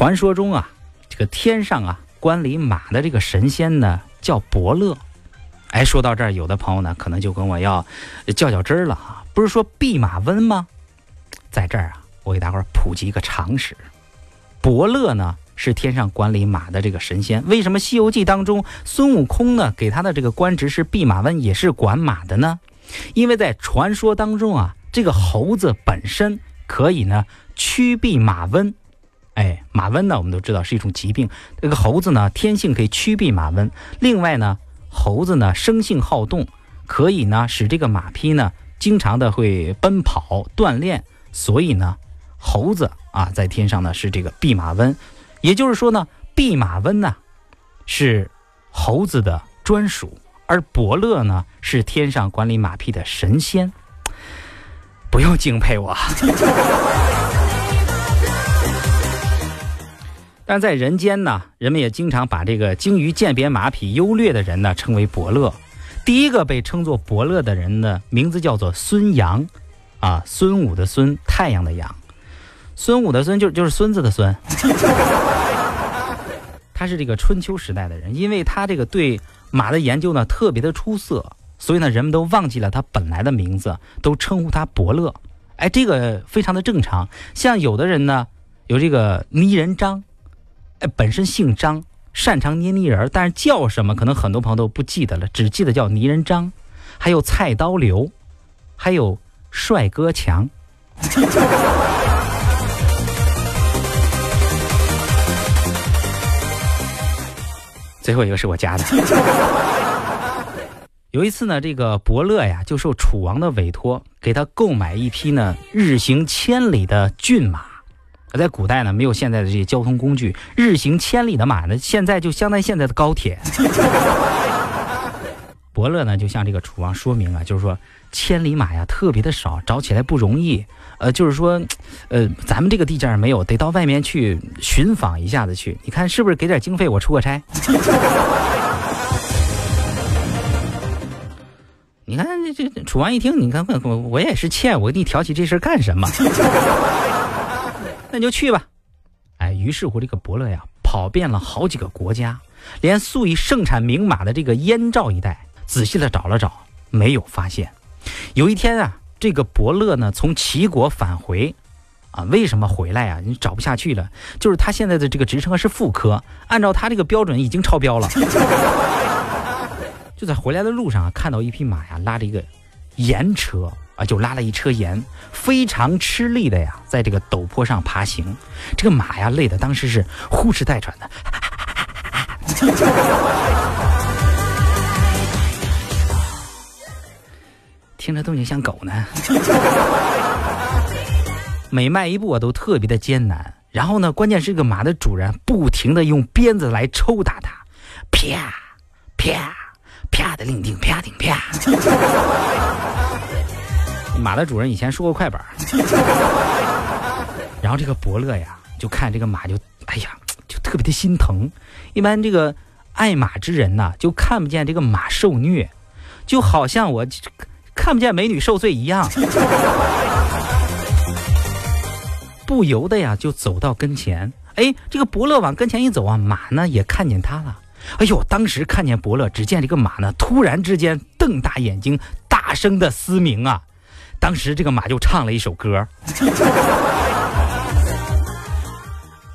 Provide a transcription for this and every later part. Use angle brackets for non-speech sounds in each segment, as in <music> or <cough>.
传说中啊，这个天上啊管理马的这个神仙呢叫伯乐。哎，说到这儿，有的朋友呢可能就跟我要较较真儿了哈。不是说弼马温吗？在这儿啊，我给大伙儿普及一个常识：伯乐呢是天上管理马的这个神仙。为什么《西游记》当中孙悟空呢给他的这个官职是弼马温，也是管马的呢？因为在传说当中啊，这个猴子本身可以呢驱弼马温。哎，马瘟呢，我们都知道是一种疾病。这个猴子呢，天性可以驱避马瘟。另外呢，猴子呢生性好动，可以呢使这个马匹呢经常的会奔跑锻炼。所以呢，猴子啊在天上呢是这个弼马温。也就是说呢，弼马温呢是猴子的专属。而伯乐呢，是天上管理马匹的神仙，不用敬佩我。但在人间呢，人们也经常把这个精于鉴别马匹优劣的人呢称为伯乐。第一个被称作伯乐的人呢，名字叫做孙阳，啊，孙武的孙，太阳的阳，孙武的孙就就是孙子的孙。他是这个春秋时代的人，因为他这个对。马的研究呢特别的出色，所以呢人们都忘记了他本来的名字，都称呼他伯乐。哎，这个非常的正常。像有的人呢有这个泥人张，哎，本身姓张，擅长捏泥人，但是叫什么可能很多朋友都不记得了，只记得叫泥人张。还有菜刀刘，还有帅哥强。<laughs> 最后一个是我家的。有一次呢，这个伯乐呀，就受楚王的委托，给他购买一匹呢日行千里的骏马。在古代呢，没有现在的这些交通工具，日行千里的马呢，现在就相当于现在的高铁。<laughs> 伯乐呢，就向这个楚王说明啊，就是说千里马呀特别的少，找起来不容易。呃，就是说，呃，咱们这个地界没有，得到外面去寻访一下子去。你看是不是给点经费，我出个差？<laughs> 你看这这楚王一听，你看我我也是欠，我给你挑起这事干什么？那你就去吧。哎，于是乎这个伯乐呀，跑遍了好几个国家，连素以盛产名马的这个燕赵一带，仔细的找了找，没有发现。有一天啊。这个伯乐呢，从齐国返回，啊，为什么回来啊？你找不下去了，就是他现在的这个职称是副科，按照他这个标准已经超标了。<laughs> 就在回来的路上啊，看到一匹马呀，拉着一个盐车啊，就拉了一车盐，非常吃力的呀，在这个陡坡上爬行。这个马呀，累的当时是呼哧带喘的。<laughs> 听着动静像狗呢，每迈一步啊都特别的艰难。然后呢，关键是这个马的主人不停的用鞭子来抽打它，啪啪的令叮啪顶啪。<laughs> 马的主人以前说过快板，<laughs> 然后这个伯乐呀，就看这个马就哎呀，就特别的心疼。一般这个爱马之人呐，就看不见这个马受虐，就好像我。看不见美女受罪一样，<laughs> 不由得呀就走到跟前。哎，这个伯乐往跟前一走啊，马呢也看见他了。哎呦，当时看见伯乐，只见这个马呢突然之间瞪大眼睛，大声的嘶鸣啊。当时这个马就唱了一首歌。<laughs>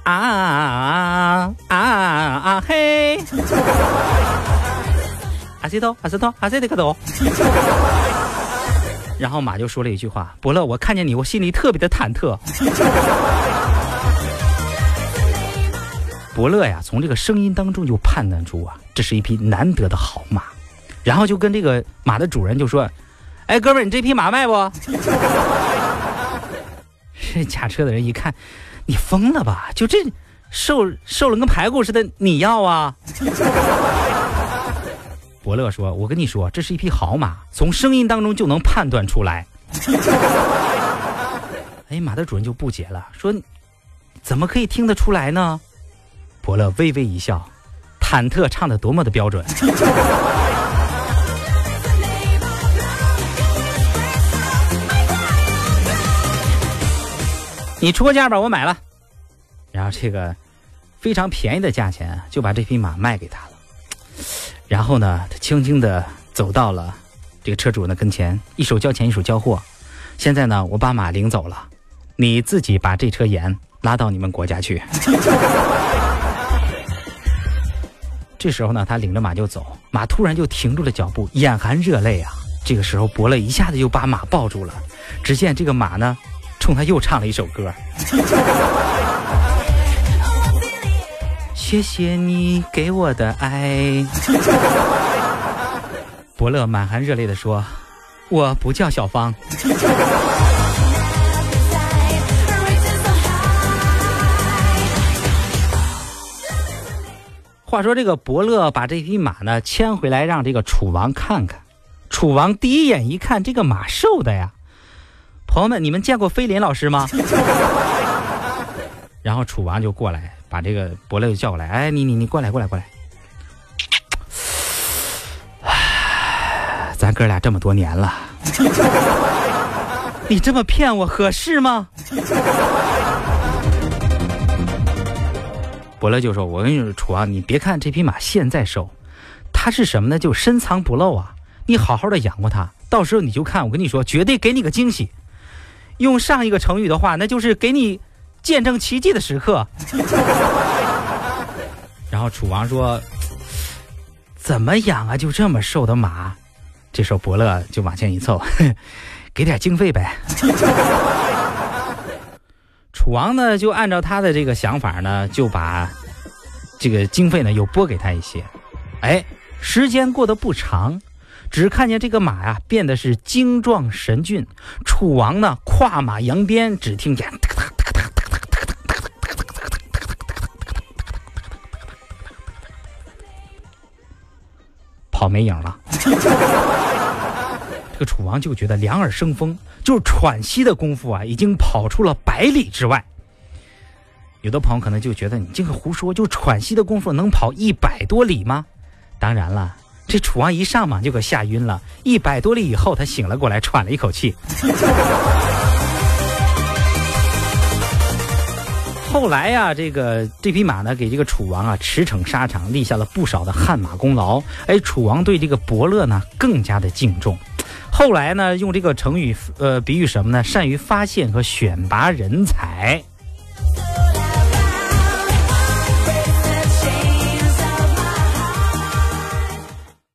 啊啊啊啊嘿！阿西多阿西多阿西的可多。<laughs> 然后马就说了一句话：“伯乐，我看见你，我心里特别的忐忑。”伯乐呀，从这个声音当中就判断出啊，这是一匹难得的好马，然后就跟这个马的主人就说：“哎，哥们儿，你这匹马卖不？” <laughs> 这驾车的人一看，你疯了吧？就这瘦瘦了跟排骨似的，你要啊？<laughs> 伯乐说：“我跟你说，这是一匹好马，从声音当中就能判断出来。” <laughs> 哎，马的主人就不解了，说：“怎么可以听得出来呢？”伯乐微微一笑，忐忑唱的多么的标准。<laughs> 你出个价吧，我买了。然后这个非常便宜的价钱就把这匹马卖给他了。然后呢，他轻轻地走到了这个车主的跟前，一手交钱一手交货。现在呢，我把马领走了，你自己把这车盐拉到你们国家去。这时候呢，他领着马就走，马突然就停住了脚步，眼含热泪啊。这个时候，伯乐一下子就把马抱住了。只见这个马呢，冲他又唱了一首歌。<laughs> 谢谢你给我的爱。伯乐满含热泪的说：“我不叫小芳。”话说这个伯乐把这匹马呢牵回来，让这个楚王看看。楚王第一眼一看，这个马瘦的呀。朋友们，你们见过飞林老师吗？<laughs> 然后楚王就过来，把这个伯乐就叫过来。哎，你你你过来过来过来。咱哥俩这么多年了，<laughs> 你这么骗我合适吗？伯乐就说：“我跟你说，楚王，你别看这匹马现在瘦，它是什么呢？就深藏不露啊！你好好的养活它，到时候你就看，我跟你说，绝对给你个惊喜。用上一个成语的话，那就是给你见证奇迹的时刻。”然后楚王说：“怎么养啊？就这么瘦的马？”这时候伯乐就往前一凑，<laughs> 给点经费呗。楚王呢，就按照他的这个想法呢，就把这个经费呢又拨给他一些。哎，时间过得不长，只看见这个马呀变得是精壮神俊。楚王呢跨马扬鞭，只听见跑没影了。这个楚王就觉得两耳生风，就是喘息的功夫啊，已经跑出了百里之外。有的朋友可能就觉得你这个胡说，就喘息的功夫能跑一百多里吗？当然了，这楚王一上马就给吓晕了。一百多里以后，他醒了过来，喘了一口气。后来呀，这个这匹马呢，给这个楚王啊驰骋沙场，立下了不少的汗马功劳。哎，楚王对这个伯乐呢更加的敬重。后来呢，用这个成语，呃，比喻什么呢？善于发现和选拔人才。